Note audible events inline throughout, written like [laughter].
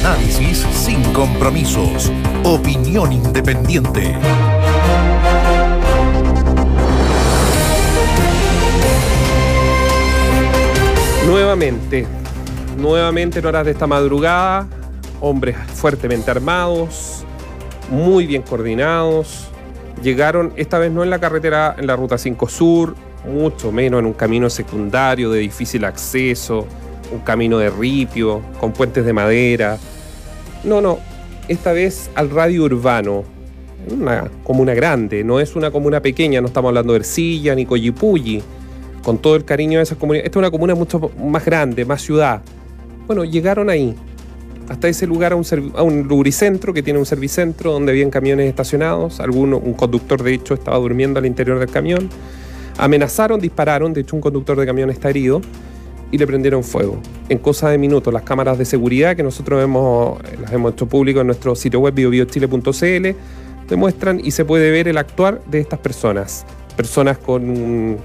Análisis sin compromisos. Opinión independiente. Nuevamente, nuevamente en horas de esta madrugada, hombres fuertemente armados, muy bien coordinados, llegaron, esta vez no en la carretera, en la Ruta 5 Sur, mucho menos en un camino secundario de difícil acceso, un camino de ripio, con puentes de madera. No, no, esta vez al radio urbano, una comuna grande, no es una comuna pequeña, no estamos hablando de Ercilla ni Coyipulli, con todo el cariño de esas comunidades. Esta es una comuna mucho más grande, más ciudad. Bueno, llegaron ahí, hasta ese lugar a un, a un que tiene un servicentro donde habían camiones estacionados. Alguno, un conductor, de hecho, estaba durmiendo al interior del camión. Amenazaron, dispararon. De hecho, un conductor de camión está herido y le prendieron fuego. En cosa de minutos, las cámaras de seguridad que nosotros hemos, las hemos hecho público en nuestro sitio web biobiochile.cl demuestran y se puede ver el actuar de estas personas. Personas con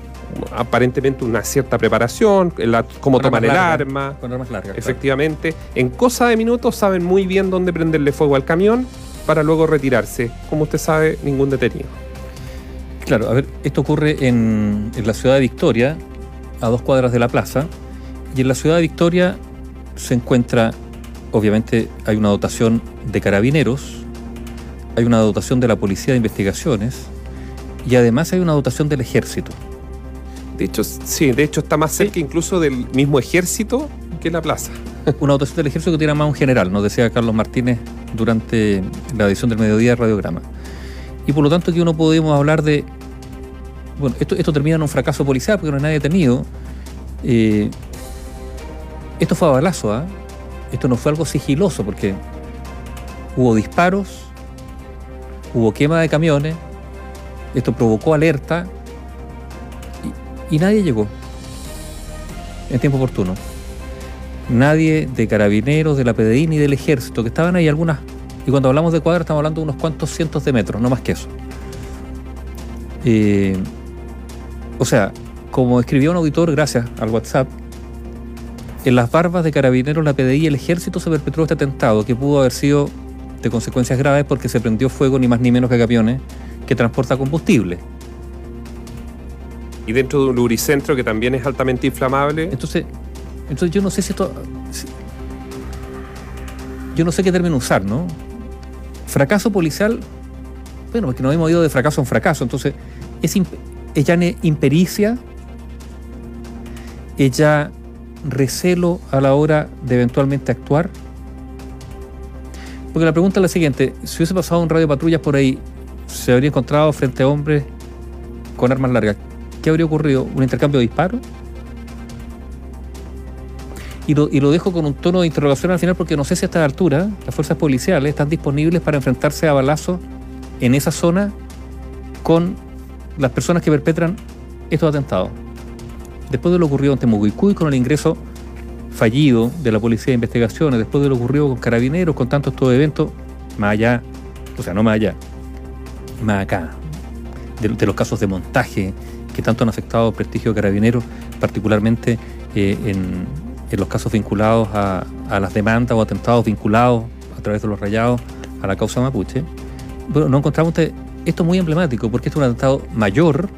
aparentemente una cierta preparación, cómo toman el arma. Con armas largas. Efectivamente. En cosa de minutos saben muy bien dónde prenderle fuego al camión para luego retirarse. Como usted sabe, ningún detenido. Claro, a ver, esto ocurre en, en la ciudad de Victoria, a dos cuadras de la plaza. Y en la ciudad de Victoria se encuentra, obviamente, hay una dotación de carabineros, hay una dotación de la Policía de Investigaciones y además hay una dotación del Ejército. De hecho, sí, de hecho está más cerca incluso del mismo ejército que la plaza. [laughs] Una dotación del ejército que tiene más un general, nos decía Carlos Martínez durante la edición del mediodía de Radiograma. Y por lo tanto aquí uno podemos hablar de... Bueno, esto, esto termina en un fracaso policial porque no hay nadie detenido. Eh, esto fue a balazo, ¿ah? Esto no fue algo sigiloso porque hubo disparos, hubo quema de camiones, esto provocó alerta y, nadie llegó en tiempo oportuno. Nadie de carabineros, de la PDI ni del ejército, que estaban ahí algunas. Y cuando hablamos de cuadras, estamos hablando de unos cuantos cientos de metros, no más que eso. Eh, o sea, como escribió un auditor, gracias al WhatsApp, en las barbas de carabineros, la PDI y el ejército se perpetró este atentado, que pudo haber sido de consecuencias graves porque se prendió fuego ni más ni menos que camiones que transporta combustible. Y dentro de un lubricentro que también es altamente inflamable. Entonces, entonces yo no sé si esto. si- yo no sé qué término usar, ¿no? Fracaso policial. Bueno, porque nos hemos ido de fracaso en fracaso. Entonces, es, imp- ne- impericia, es ya recelo a la hora de eventualmente actuar. Porque la pregunta es la siguiente: si hubiese pasado un radio patrullas por ahí, se habría encontrado frente a hombres con armas largas. ¿Qué habría ocurrido? ¿Un intercambio de disparos? Y lo, y lo dejo con un tono de interrogación al final porque no sé si a esta altura las fuerzas policiales están disponibles para enfrentarse a balazos en esa zona con las personas que perpetran estos atentados. Después de lo ocurrido en Temuguicuy con el ingreso fallido de la Policía de Investigaciones, después de lo ocurrido con Carabineros, con tantos eventos, más allá, o sea, no más allá, más acá, de, los casos de montaje que tanto han afectado al prestigio de Carabineros, particularmente eh, en, los casos vinculados a, las demandas o atentados vinculados a través de los rayados a la causa mapuche. Bueno, no encontramos esto muy emblemático porque esto es un atentado mayor,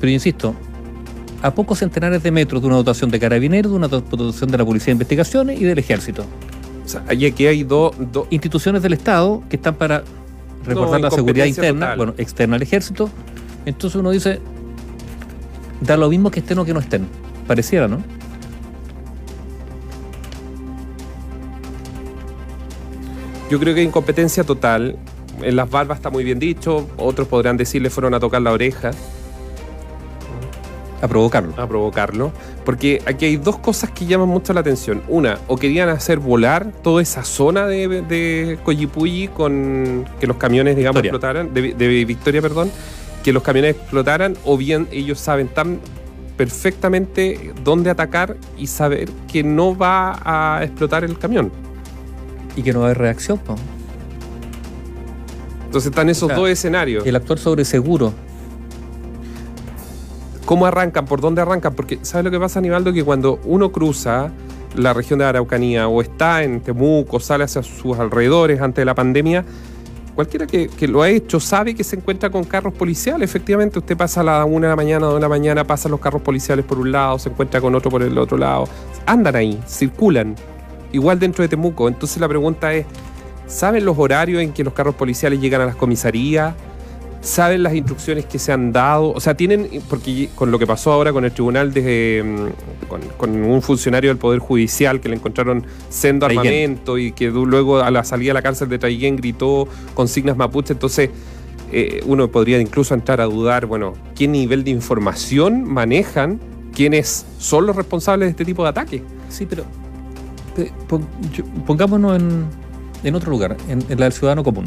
pero insisto, a pocos centenares de metros de una dotación de carabineros, de una do- dotación de la Policía de Investigaciones y del Ejército. O sea, y aquí hay dos. Instituciones del Estado que están para resguardar la seguridad interna, total. bueno, externa al Ejército. Entonces uno dice, da lo mismo que estén o que no estén. Pareciera, ¿no? Yo creo que hay incompetencia total. En las barbas está muy bien dicho. Otros podrán decirle fueron a tocar la oreja, A provocarlo. a provocarlo. Porque aquí hay dos cosas que llaman mucho la atención. Una, o querían hacer volar toda esa zona de, de Coyipulli con que los camiones, digamos, Victoria. explotaran, de, de Victoria, perdón, que los camiones explotaran, o bien ellos saben tan perfectamente dónde atacar y saber que no va a explotar el camión. Y que no hay reacción. po. Entonces están esos O sea, dos escenarios. El actor sobre seguro. ¿Cómo arrancan? ¿Por dónde arrancan? Porque, ¿sabes lo que pasa, Aníbaldo? Que cuando uno cruza la región de Araucanía o está en Temuco, sale hacia sus alrededores antes de la pandemia, cualquiera que, lo ha hecho sabe que se encuentra con carros policiales. Efectivamente, usted pasa a la una de la mañana, dos de la mañana, pasan los carros policiales por un lado, se encuentra con otro por el otro lado. Andan ahí, circulan, igual dentro de Temuco. Entonces la pregunta es, ¿saben los horarios en que los carros policiales llegan a las comisarías? Saben las instrucciones que se han dado, o sea, tienen, porque con lo que pasó ahora con el tribunal, de, mm, con, un funcionario del Poder Judicial que le encontraron sendo armamento y que luego a la salida de la cárcel de Traiguén gritó consignas mapuche, entonces eh, uno podría incluso entrar a dudar, bueno, qué nivel de información manejan quienes son los responsables de este tipo de ataques. Sí, pero pongámonos en, otro lugar, en, en la del ciudadano común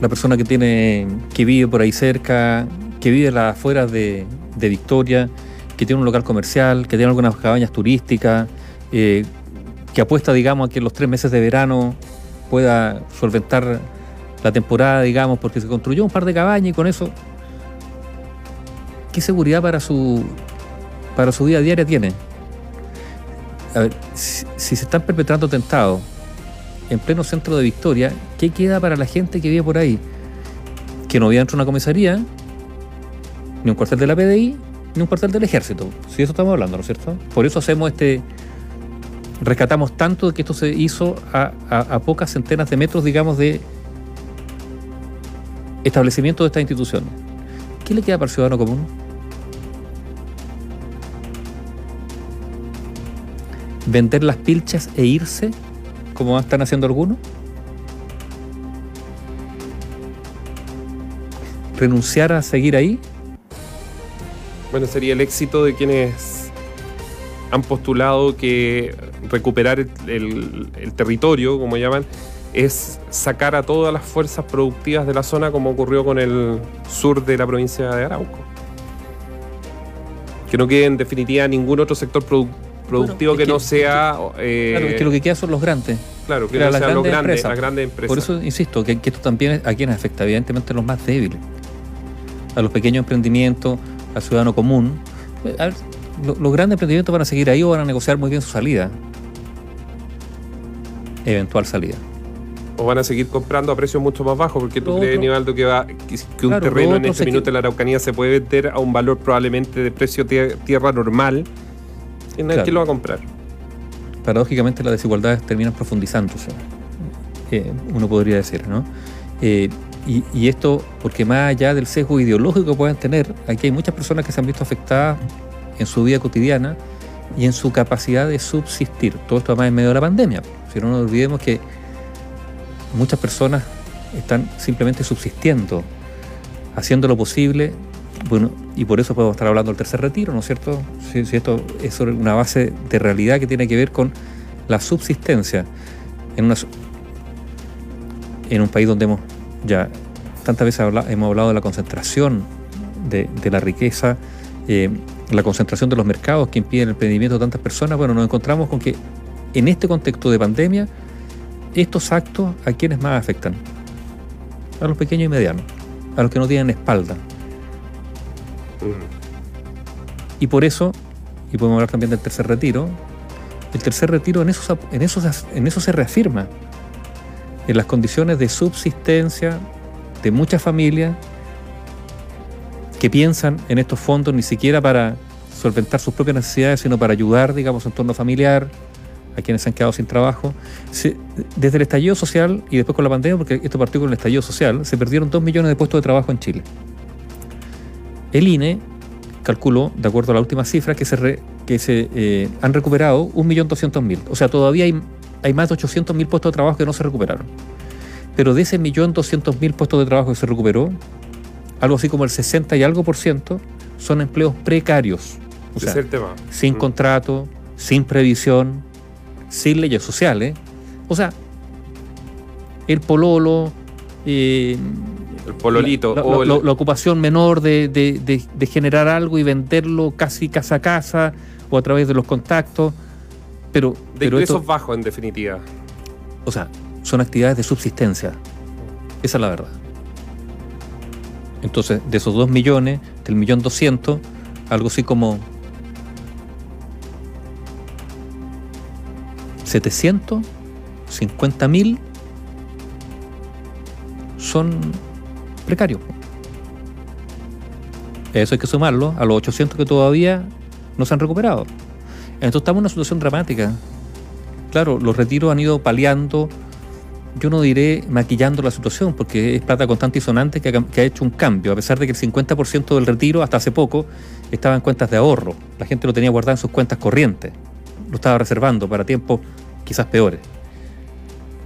la persona que tiene que vive por ahí cerca, que vive a las afueras de, Victoria, que tiene un local comercial, que tiene algunas cabañas turísticas, eh, que apuesta, digamos, a que en los tres meses de verano pueda solventar la temporada, digamos, porque se construyó un par de cabañas y con eso, ¿qué seguridad para su, para su vida diaria tiene? A ver, si, si se están perpetrando atentados en pleno centro de Victoria, ¿qué queda para la gente que vive por ahí? Que no vive dentro de una comisaría, ni un cuartel de la PDI, ni un cuartel del ejército. Si eso estamos hablando, ¿no es cierto? Por eso hacemos este. Rescatamos tanto de que esto se hizo a, pocas centenas de metros, digamos, de establecimiento de esta institución. ¿Qué le queda para el ciudadano común? ¿Vender las pilchas e irse? Como están haciendo algunos? ¿Renunciar a seguir ahí? Bueno, sería el éxito de quienes han postulado que recuperar el, territorio, como llaman, es sacar a todas las fuerzas productivas de la zona como ocurrió con el sur de la provincia de Arauco. Que no quede en definitiva ningún otro sector productivo productivo que, no sea. Eh, claro, es que lo que queda son los grandes. Claro, que no sean los grandes, las grandes empresas. Por eso insisto, que, esto también a quienes afecta, evidentemente a los más débiles, a los pequeños emprendimientos, al ciudadano común. los grandes emprendimientos van a seguir ahí o van a negociar muy bien su salida. Eventual salida o van a seguir comprando a precios mucho más bajos, porque tú crees, Nivaldo, que, va, que, un terreno en este minuto en la Araucanía se puede vender a un valor probablemente de precio tierra normal ¿Quién lo va a comprar? Paradójicamente las desigualdades terminan profundizándose, eh, uno podría decir, ¿no? Eh, y, esto, porque más allá del sesgo ideológico que puedan tener, aquí hay muchas personas que se han visto afectadas en su vida cotidiana y en su capacidad de subsistir. Todo esto además en medio de la pandemia. Si no nos olvidemos que muchas personas están simplemente subsistiendo, haciendo lo posible bueno, y por eso podemos estar hablando del tercer retiro, ¿no es cierto? Si, esto es una base de realidad que tiene que ver con la subsistencia en, una, en un país donde hemos ya tantas veces hemos hablado de la concentración de, la riqueza, eh, la concentración de los mercados que impiden el emprendimiento de tantas personas, bueno, nos encontramos con que en este contexto de pandemia, estos actos a quienes más afectan, a los pequeños y medianos, a los que no tienen espalda, y por eso, y podemos hablar también del tercer retiro, el tercer retiro en eso, en eso, en eso se reafirma, en las condiciones de subsistencia de muchas familias que piensan en estos fondos ni siquiera para solventar sus propias necesidades, sino para ayudar, digamos, su entorno familiar, a quienes se han quedado sin trabajo. desde el estallido social y después con la pandemia, porque esto partió con el estallido social, se perdieron dos millones de puestos de trabajo en Chile. El INE calculó, de acuerdo a la última cifra, que se, que se eh, han recuperado 1.200.000. O sea, todavía hay, hay más de 800.000 puestos de trabajo que no se recuperaron. Pero de ese 1.200.000 puestos de trabajo que se recuperó, algo así como el 60 y algo por ciento son empleos precarios. O sea, sin mm. contrato, sin previsión, sin leyes sociales. O sea, el pololo, eh, el pololito. La, o la, ocupación menor de, generar algo y venderlo casi casa a casa o a través de los contactos. Pero, de ingresos bajos, en definitiva. O sea, son actividades de subsistencia. Esa es la verdad. Entonces, de esos dos millones, del millón doscientos, algo así como 750 mil son precarios. Eso hay que sumarlo a los 800 que todavía no se han recuperado. Entonces estamos en una situación dramática. Claro, los retiros han ido paliando, yo no diré maquillando la situación, porque es plata constante y sonante que ha, que ha hecho un cambio, a pesar de que el 50% del retiro hasta hace poco estaba en cuentas de ahorro. La gente lo tenía guardado en sus cuentas corrientes, lo estaba reservando para tiempos quizás peores.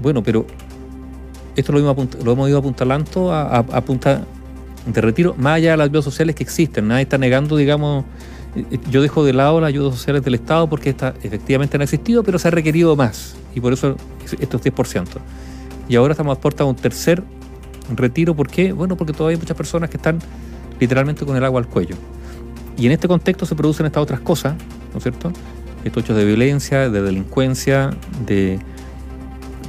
Bueno, pero esto lo hemos, ido apuntalando a, a- a punta de retiro, más allá de las ayudas sociales que existen. Nadie está negando, digamos, eh, eh, yo dejo de lado las ayudas sociales del Estado porque esta efectivamente han existido, pero se ha requerido más. Y por eso es- estos 10%. Y ahora estamos a puerta de un tercer retiro. ¿Por qué? Bueno, porque todavía hay muchas personas que están literalmente con el agua al cuello. Y en este contexto se producen estas otras cosas, ¿no es cierto? Estos hechos de violencia, de delincuencia, de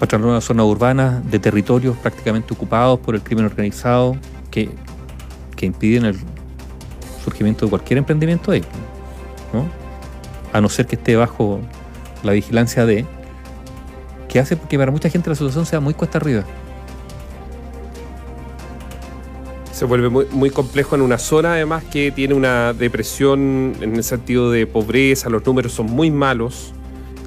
patrullar de zonas urbanas, de territorios prácticamente ocupados por el crimen organizado, que, que impiden el surgimiento de cualquier emprendimiento ahí, ¿no? A no ser que esté bajo la vigilancia de, que hace que para mucha gente la situación sea muy cuesta arriba. Se vuelve muy, muy complejo en una zona, además, que tiene una depresión en el sentido de pobreza, los números son muy malos.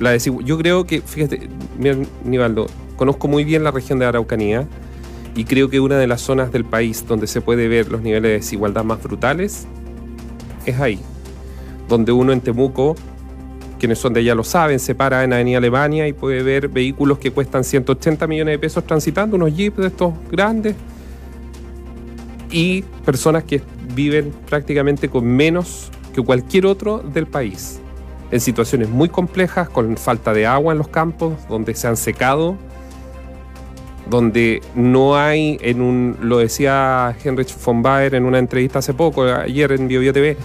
La Yo creo que, fíjate, mira, Nivaldo, conozco muy bien la región de Araucanía y creo que una de las zonas del país donde se puede ver los niveles de desigualdad más brutales es ahí. Donde uno en Temuco, quienes son de allá lo saben, se para en Avenida Alemania y puede ver vehículos que cuestan 180 millones de pesos transitando, unos jeeps de estos grandes, y personas que viven prácticamente con menos que cualquier otro del país, en situaciones muy complejas, con falta de agua en los campos, donde se han secado, donde no hay, en lo decía Heinrich von Baer en una entrevista hace poco, ayer en BioBio TV,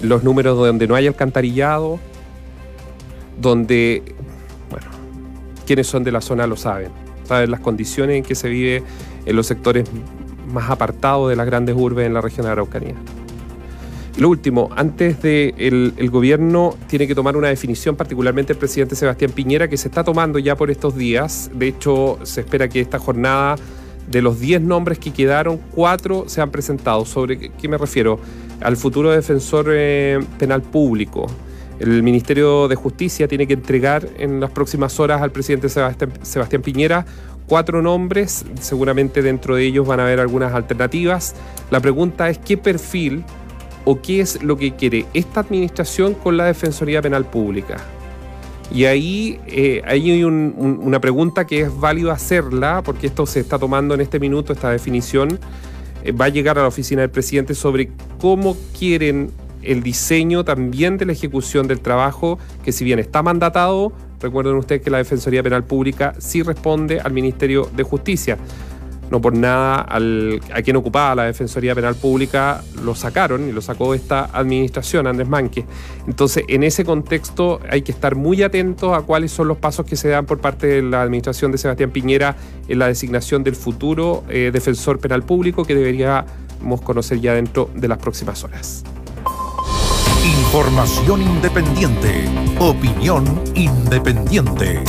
los números donde no hay alcantarillado, donde, bueno, quienes son de la zona lo saben, saben las condiciones en que se vive en los sectores más apartados de las grandes urbes en la región de Araucanía. Lo último, antes de el, el gobierno tiene que tomar una definición, particularmente el presidente Sebastián Piñera, que se está tomando ya por estos días. De hecho, se espera que esta jornada, de los 10 nombres que quedaron, 4 se han presentado. ¿Sobre qué, me refiero? Al futuro defensor eh, penal público. El Ministerio de Justicia tiene que entregar en las próximas horas al presidente Sebastián, Sebastián Piñera cuatro nombres, seguramente dentro de ellos van a haber algunas alternativas. La pregunta es qué perfil o qué es lo que quiere esta administración con la Defensoría Penal Pública. Y ahí eh, hay un- un- una pregunta que es válido hacerla, porque esto se está tomando en este minuto, esta definición, eh, va a llegar a la oficina del presidente sobre cómo quieren el diseño también de la ejecución del trabajo, que si bien está mandatado, recuerden ustedes que la Defensoría Penal Pública sí responde al Ministerio de Justicia. No por nada al, a quien ocupaba la Defensoría Penal Pública lo sacaron y lo sacó esta administración, Andrés Manque. Entonces, en ese contexto hay que estar muy atentos a cuáles son los pasos que se dan por parte de la administración de Sebastián Piñera en la designación del futuro eh, defensor penal público que deberíamos conocer ya dentro de las próximas horas. Información independiente. Opinión independiente.